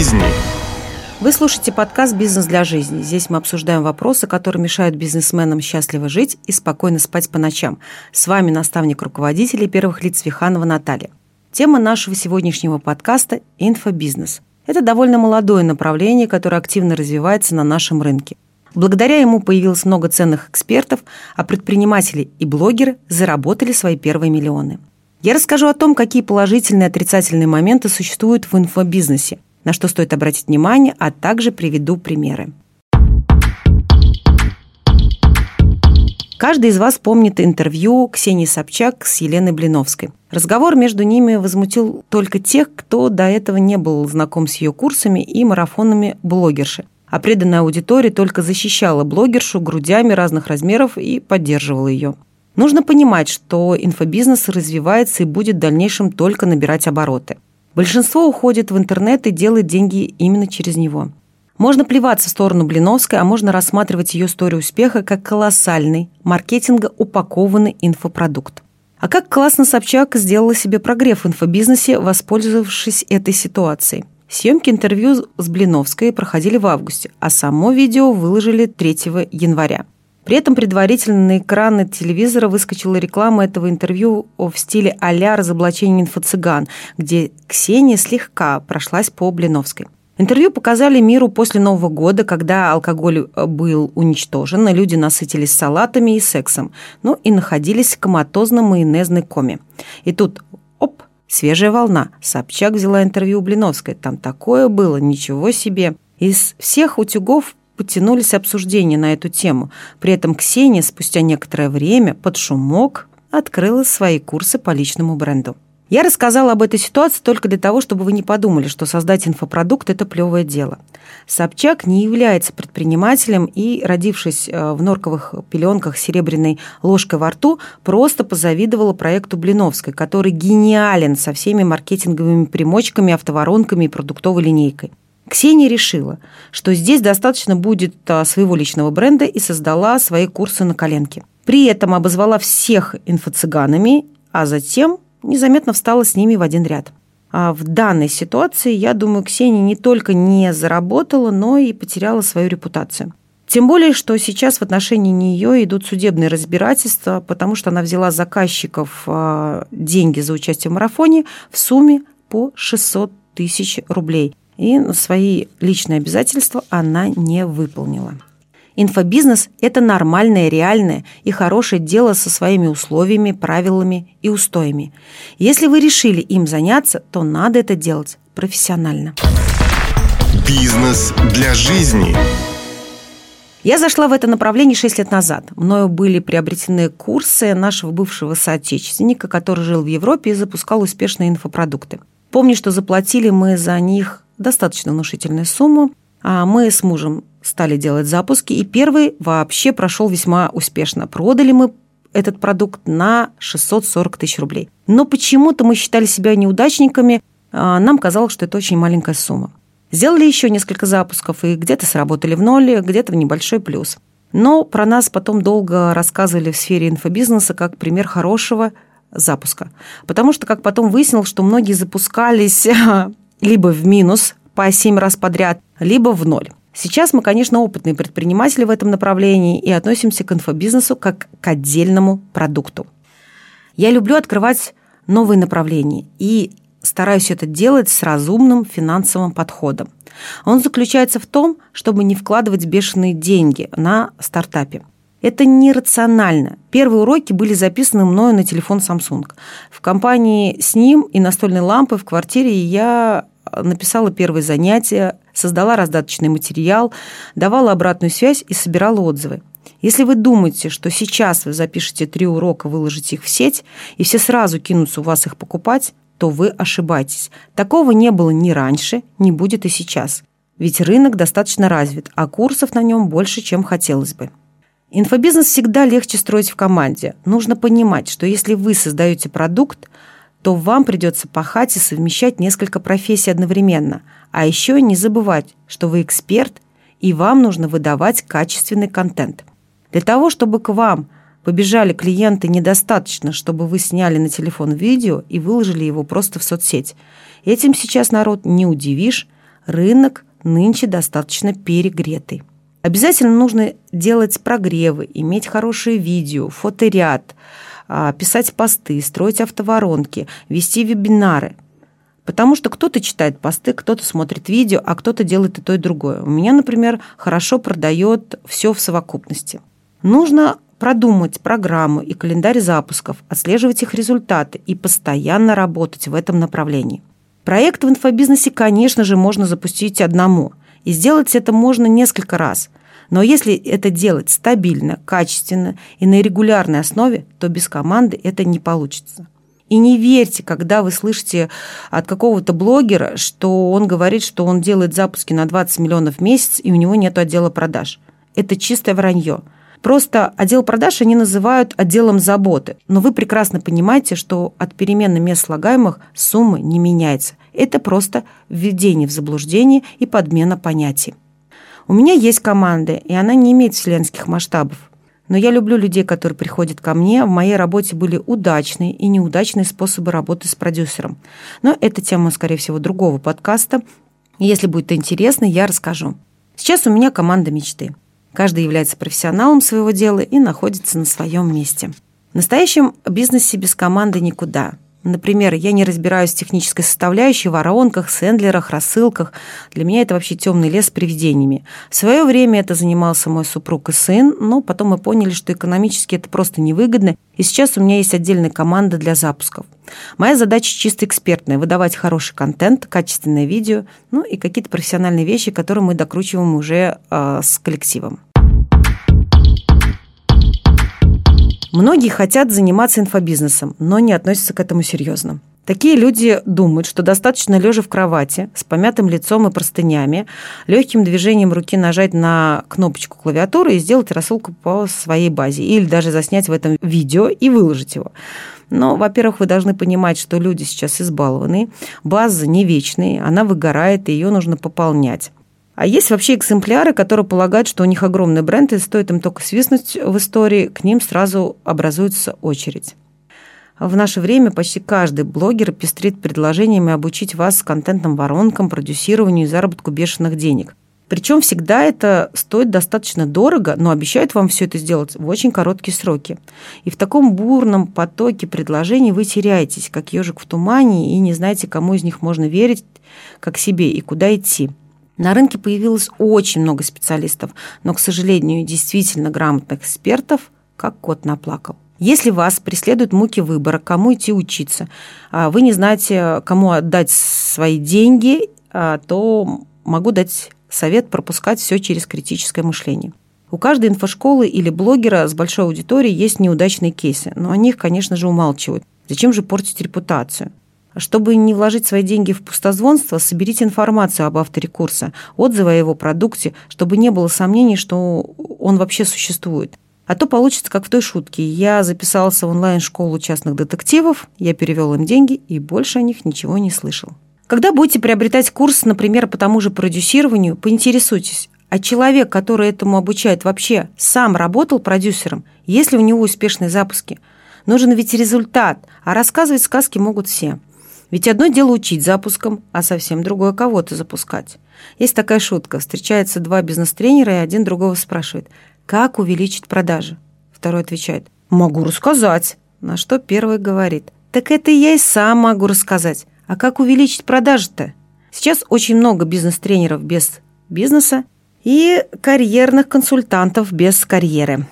жизни. Вы слушаете подкаст «Бизнес для жизни». Здесь мы обсуждаем вопросы, которые мешают бизнесменам счастливо жить и спокойно спать по ночам. С вами наставник руководителей первых лиц Виханова Наталья. Тема нашего сегодняшнего подкаста – инфобизнес. Это довольно молодое направление, которое активно развивается на нашем рынке. Благодаря ему появилось много ценных экспертов, а предприниматели и блогеры заработали свои первые миллионы. Я расскажу о том, какие положительные и отрицательные моменты существуют в инфобизнесе, на что стоит обратить внимание, а также приведу примеры. Каждый из вас помнит интервью Ксении Собчак с Еленой Блиновской. Разговор между ними возмутил только тех, кто до этого не был знаком с ее курсами и марафонами блогерши. А преданная аудитория только защищала блогершу грудями разных размеров и поддерживала ее. Нужно понимать, что инфобизнес развивается и будет в дальнейшем только набирать обороты. Большинство уходит в интернет и делает деньги именно через него. Можно плеваться в сторону Блиновской, а можно рассматривать ее историю успеха как колоссальный, маркетинга упакованный инфопродукт. А как классно Собчак сделала себе прогрев в инфобизнесе, воспользовавшись этой ситуацией. Съемки интервью с Блиновской проходили в августе, а само видео выложили 3 января. При этом предварительно на экраны телевизора выскочила реклама этого интервью в стиле а-ля разоблачение инфо-цыган, где Ксения слегка прошлась по Блиновской. Интервью показали миру после Нового года, когда алкоголь э, был уничтожен, люди насытились салатами и сексом, ну и находились в коматозно-майонезной коме. И тут, оп, свежая волна. Собчак взяла интервью у Блиновской. Там такое было, ничего себе. Из всех утюгов потянулись обсуждения на эту тему. При этом Ксения спустя некоторое время под шумок открыла свои курсы по личному бренду. Я рассказала об этой ситуации только для того, чтобы вы не подумали, что создать инфопродукт – это плевое дело. Собчак не является предпринимателем и, родившись э, в норковых пеленках серебряной ложкой во рту, просто позавидовала проекту Блиновской, который гениален со всеми маркетинговыми примочками, автоворонками и продуктовой линейкой. Ксения решила, что здесь достаточно будет а, своего личного бренда и создала свои курсы на коленке. При этом обозвала всех инфо-цыганами, а затем незаметно встала с ними в один ряд. А в данной ситуации, я думаю, Ксения не только не заработала, но и потеряла свою репутацию. Тем более, что сейчас в отношении нее идут судебные разбирательства, потому что она взяла заказчиков а, деньги за участие в марафоне в сумме по 600 тысяч рублей и свои личные обязательства она не выполнила. Инфобизнес – это нормальное, реальное и хорошее дело со своими условиями, правилами и устоями. Если вы решили им заняться, то надо это делать профессионально. Бизнес для жизни. Я зашла в это направление 6 лет назад. Мною были приобретены курсы нашего бывшего соотечественника, который жил в Европе и запускал успешные инфопродукты. Помню, что заплатили мы за них достаточно внушительную сумму. А мы с мужем стали делать запуски, и первый вообще прошел весьма успешно. Продали мы этот продукт на 640 тысяч рублей. Но почему-то мы считали себя неудачниками, а нам казалось, что это очень маленькая сумма. Сделали еще несколько запусков, и где-то сработали в ноль, где-то в небольшой плюс. Но про нас потом долго рассказывали в сфере инфобизнеса как пример хорошего запуска. Потому что, как потом выяснилось, что многие запускались либо в минус по 7 раз подряд, либо в ноль. Сейчас мы, конечно, опытные предприниматели в этом направлении и относимся к инфобизнесу как к отдельному продукту. Я люблю открывать новые направления и стараюсь это делать с разумным финансовым подходом. Он заключается в том, чтобы не вкладывать бешеные деньги на стартапе. Это нерационально. Первые уроки были записаны мною на телефон Samsung. В компании с ним и настольной лампой в квартире я написала первые занятия, создала раздаточный материал, давала обратную связь и собирала отзывы. Если вы думаете, что сейчас вы запишете три урока, выложите их в сеть, и все сразу кинутся у вас их покупать, то вы ошибаетесь. Такого не было ни раньше, не будет и сейчас. Ведь рынок достаточно развит, а курсов на нем больше, чем хотелось бы. Инфобизнес всегда легче строить в команде. Нужно понимать, что если вы создаете продукт, то вам придется пахать и совмещать несколько профессий одновременно. А еще не забывать, что вы эксперт, и вам нужно выдавать качественный контент. Для того, чтобы к вам побежали клиенты, недостаточно, чтобы вы сняли на телефон видео и выложили его просто в соцсеть. Этим сейчас народ не удивишь, Рынок нынче достаточно перегретый. Обязательно нужно делать прогревы, иметь хорошее видео, фоторяд, писать посты, строить автоворонки, вести вебинары. Потому что кто-то читает посты, кто-то смотрит видео, а кто-то делает и то, и другое. У меня, например, хорошо продает все в совокупности. Нужно продумать программу и календарь запусков, отслеживать их результаты и постоянно работать в этом направлении. Проект в инфобизнесе, конечно же, можно запустить одному. И сделать это можно несколько раз. Но если это делать стабильно, качественно и на регулярной основе, то без команды это не получится. И не верьте, когда вы слышите от какого-то блогера, что он говорит, что он делает запуски на 20 миллионов в месяц, и у него нет отдела продаж. Это чистое вранье. Просто отдел продаж они называют отделом заботы. Но вы прекрасно понимаете, что от перемены мест слагаемых суммы не меняется. Это просто введение в заблуждение и подмена понятий. У меня есть команда, и она не имеет вселенских масштабов. Но я люблю людей, которые приходят ко мне. В моей работе были удачные и неудачные способы работы с продюсером. Но это тема, скорее всего, другого подкаста. Если будет интересно, я расскажу. Сейчас у меня команда мечты. Каждый является профессионалом своего дела и находится на своем месте. В настоящем бизнесе без команды никуда. Например, я не разбираюсь в технической составляющей, воронках, сендлерах, рассылках. Для меня это вообще темный лес с привидениями. В свое время это занимался мой супруг и сын, но потом мы поняли, что экономически это просто невыгодно, и сейчас у меня есть отдельная команда для запусков. Моя задача чисто экспертная – выдавать хороший контент, качественное видео, ну и какие-то профессиональные вещи, которые мы докручиваем уже э, с коллективом. Многие хотят заниматься инфобизнесом, но не относятся к этому серьезно. Такие люди думают, что достаточно лежа в кровати с помятым лицом и простынями, легким движением руки нажать на кнопочку клавиатуры и сделать рассылку по своей базе, или даже заснять в этом видео и выложить его. Но, во-первых, вы должны понимать, что люди сейчас избалованы, база не вечная, она выгорает, и ее нужно пополнять. А есть вообще экземпляры, которые полагают, что у них огромный бренд, и стоит им только свистнуть в истории, к ним сразу образуется очередь. В наше время почти каждый блогер пестрит предложениями обучить вас контентным воронкам, продюсированию и заработку бешеных денег. Причем всегда это стоит достаточно дорого, но обещают вам все это сделать в очень короткие сроки. И в таком бурном потоке предложений вы теряетесь, как ежик в тумане, и не знаете, кому из них можно верить, как себе и куда идти. На рынке появилось очень много специалистов, но, к сожалению, действительно грамотных экспертов, как кот наплакал. Если вас преследуют муки выбора, кому идти учиться, а вы не знаете, кому отдать свои деньги, а, то могу дать совет пропускать все через критическое мышление. У каждой инфошколы или блогера с большой аудиторией есть неудачные кейсы, но о них, конечно же, умалчивают. Зачем же портить репутацию? Чтобы не вложить свои деньги в пустозвонство, соберите информацию об авторе курса, отзывы о его продукте, чтобы не было сомнений, что он вообще существует. А то получится, как в той шутке. Я записался в онлайн-школу частных детективов, я перевел им деньги и больше о них ничего не слышал. Когда будете приобретать курс, например, по тому же продюсированию, поинтересуйтесь, а человек, который этому обучает, вообще сам работал продюсером, есть ли у него успешные запуски? Нужен ведь результат, а рассказывать сказки могут все – ведь одно дело учить запуском, а совсем другое кого-то запускать. Есть такая шутка. Встречаются два бизнес-тренера, и один другого спрашивает, как увеличить продажи? Второй отвечает, могу рассказать. На что первый говорит, так это я и сам могу рассказать. А как увеличить продажи-то? Сейчас очень много бизнес-тренеров без бизнеса и карьерных консультантов без карьеры.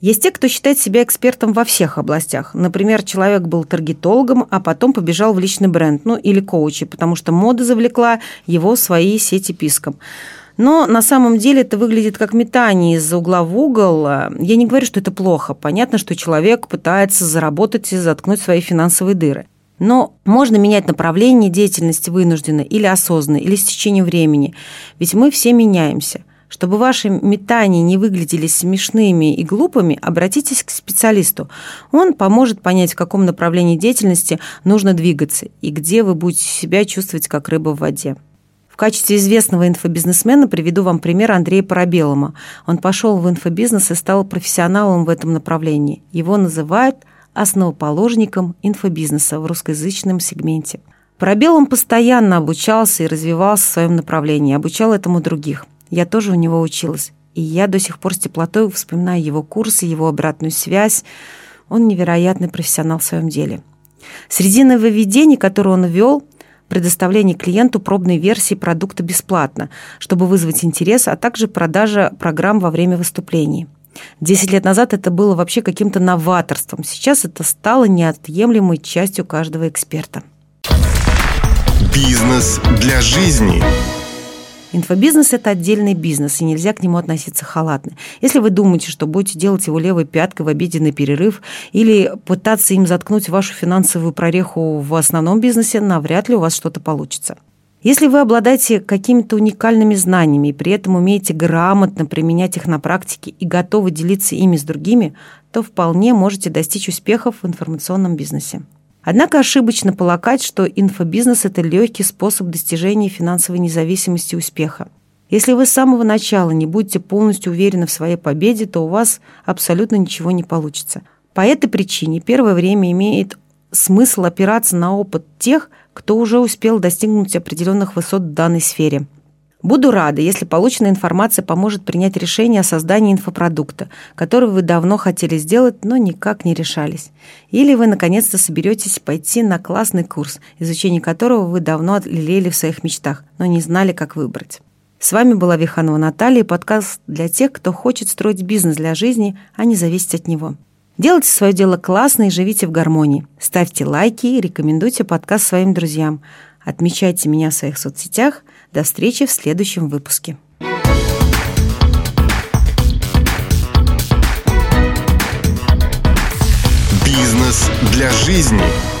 Есть те, кто считает себя экспертом во всех областях. Например, человек был таргетологом, а потом побежал в личный бренд, ну или коучи, потому что мода завлекла его свои сети писком. Но на самом деле это выглядит как метание из угла в угол. Я не говорю, что это плохо. Понятно, что человек пытается заработать и заткнуть свои финансовые дыры. Но можно менять направление деятельности вынужденно или осознанно, или с течением времени. Ведь мы все меняемся. Чтобы ваши метания не выглядели смешными и глупыми, обратитесь к специалисту. Он поможет понять, в каком направлении деятельности нужно двигаться и где вы будете себя чувствовать как рыба в воде. В качестве известного инфобизнесмена приведу вам пример Андрея Парабелома. Он пошел в инфобизнес и стал профессионалом в этом направлении. Его называют основоположником инфобизнеса в русскоязычном сегменте. Пробел он постоянно обучался и развивался в своем направлении, обучал этому других. Я тоже у него училась. И я до сих пор с теплотой вспоминаю его курсы, его обратную связь. Он невероятный профессионал в своем деле. Среди нововведений, которые он ввел, предоставление клиенту пробной версии продукта бесплатно, чтобы вызвать интерес, а также продажа программ во время выступлений. Десять лет назад это было вообще каким-то новаторством. Сейчас это стало неотъемлемой частью каждого эксперта. Бизнес для жизни. Инфобизнес – это отдельный бизнес, и нельзя к нему относиться халатно. Если вы думаете, что будете делать его левой пяткой в обеденный перерыв или пытаться им заткнуть вашу финансовую прореху в основном бизнесе, навряд ли у вас что-то получится. Если вы обладаете какими-то уникальными знаниями и при этом умеете грамотно применять их на практике и готовы делиться ими с другими, то вполне можете достичь успехов в информационном бизнесе. Однако ошибочно полагать, что инфобизнес – это легкий способ достижения финансовой независимости и успеха. Если вы с самого начала не будете полностью уверены в своей победе, то у вас абсолютно ничего не получится. По этой причине первое время имеет смысл опираться на опыт тех, кто уже успел достигнуть определенных высот в данной сфере – Буду рада, если полученная информация поможет принять решение о создании инфопродукта, который вы давно хотели сделать, но никак не решались. Или вы наконец-то соберетесь пойти на классный курс, изучение которого вы давно отлелели в своих мечтах, но не знали, как выбрать. С вами была Виханова Наталья, подкаст для тех, кто хочет строить бизнес для жизни, а не зависеть от него. Делайте свое дело классно и живите в гармонии. Ставьте лайки и рекомендуйте подкаст своим друзьям. Отмечайте меня в своих соцсетях – до встречи в следующем выпуске. Бизнес для жизни.